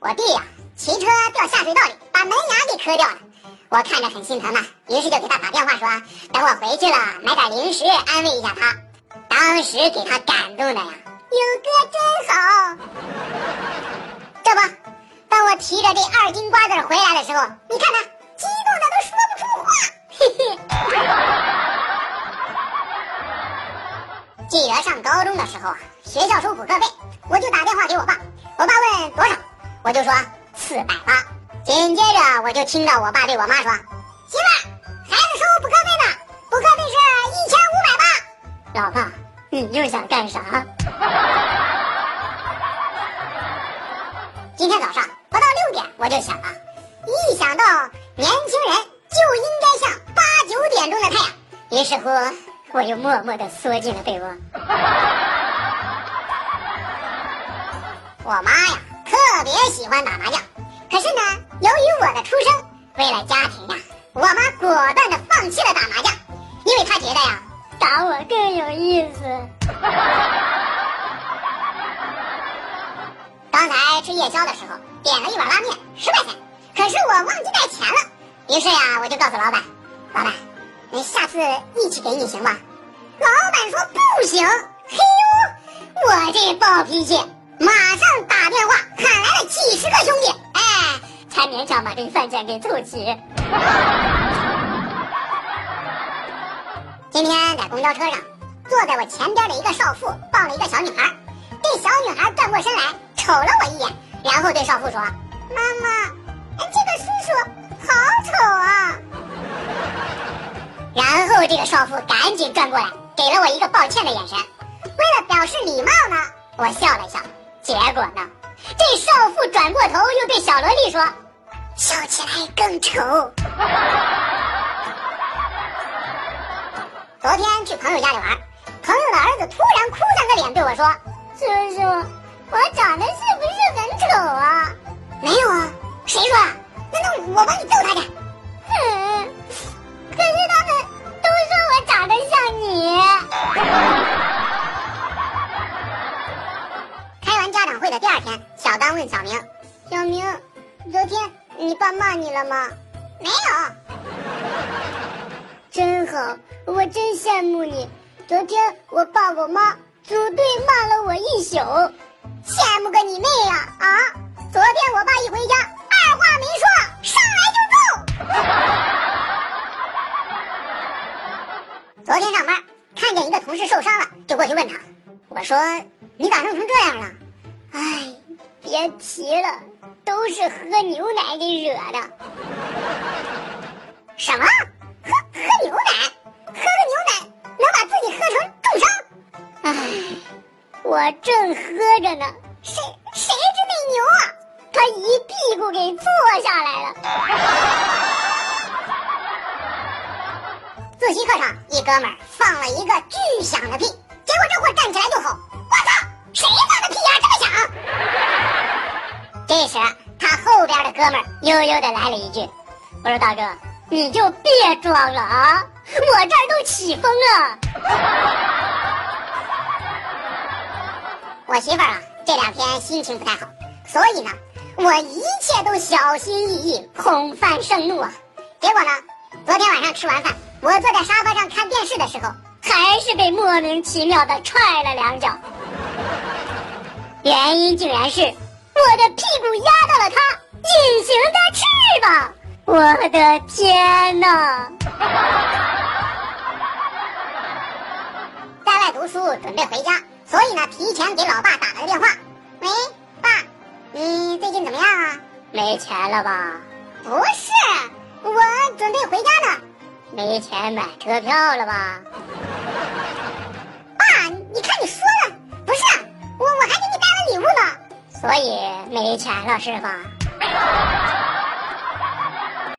我弟呀，骑车掉下水道里，把门牙给磕掉了。我看着很心疼呐，于是就给他打电话说，等我回去了，买点零食安慰一下他。当时给他感动的呀，有哥真好。这不，当我提着这二斤瓜子回来的时候，你看他激动的都说不出话。嘿嘿。记得上高中的时候啊，学校收补课费，我就打电话给我爸，我爸问多少。我就说四百八，紧接着我就听到我爸对我妈说：“媳妇，孩子收补课费呢，补课费是一千五百八。”老爸，你又想干啥？今天早上不到六点我就想了，一想到年轻人就应该像八九点钟的太阳，于是乎我又默默的缩进了被窝。我妈呀。特别喜欢打麻将，可是呢，由于我的出生，为了家庭呀，我妈果断的放弃了打麻将，因为她觉得呀，打我更有意思。刚才吃夜宵的时候，点了一碗拉面，十块钱，可是我忘记带钱了，于是呀，我就告诉老板，老板，那下次一起给你行吗？老板说不行，嘿呦，我这暴脾气。马上打电话喊来了几十个兄弟，哎，才勉强把这饭钱给凑齐。今天在公交车上，坐在我前边的一个少妇抱了一个小女孩，这小女孩转过身来瞅了我一眼，然后对少妇说：“妈妈，这个叔叔好丑啊。”然后这个少妇赶紧转过来，给了我一个抱歉的眼神。为了表示礼貌呢，我笑了笑。结果呢？这少妇转过头，又对小萝莉说：“笑起来更丑。”昨天去朋友家里玩，朋友的儿子突然哭丧着脸对我说：“叔叔，我长得是不是很丑啊？”“没有啊，谁说？难道我帮你揍他去？”“第二天，小丹问小明：“小明，昨天你爸骂你了吗？”“没有。”“真好，我真羡慕你。昨天我爸我妈组队骂了我一宿，羡慕个你妹呀！啊，昨天我爸一回家，二话没说，上来就揍。昨天上班看见一个同事受伤了，就过去问他：“我说你咋弄成这样了？”哎，别提了，都是喝牛奶给惹的。什么？喝喝牛奶？喝个牛奶能把自己喝成重伤？哎，我正喝着呢，谁谁知那牛啊，他一屁股给坐下来了。自习课上，一哥们儿放了一个巨响的屁，结果这货站起来这时，他后边的哥们悠悠的来了一句：“我说大哥，你就别装了啊，我这儿都起风了。” 我媳妇儿啊，这两天心情不太好，所以呢，我一切都小心翼翼，恐犯盛怒啊。结果呢，昨天晚上吃完饭，我坐在沙发上看电视的时候，还是被莫名其妙的踹了两脚。原因竟然是我的屁我的天哪！在外读书准备回家，所以呢，提前给老爸打了个电话。喂，爸，你最近怎么样啊？没钱了吧？不是，我准备回家呢。没钱买车票了吧？爸，你看你说的，不是，我我还给你带了。礼物呢，所以没钱了是吧？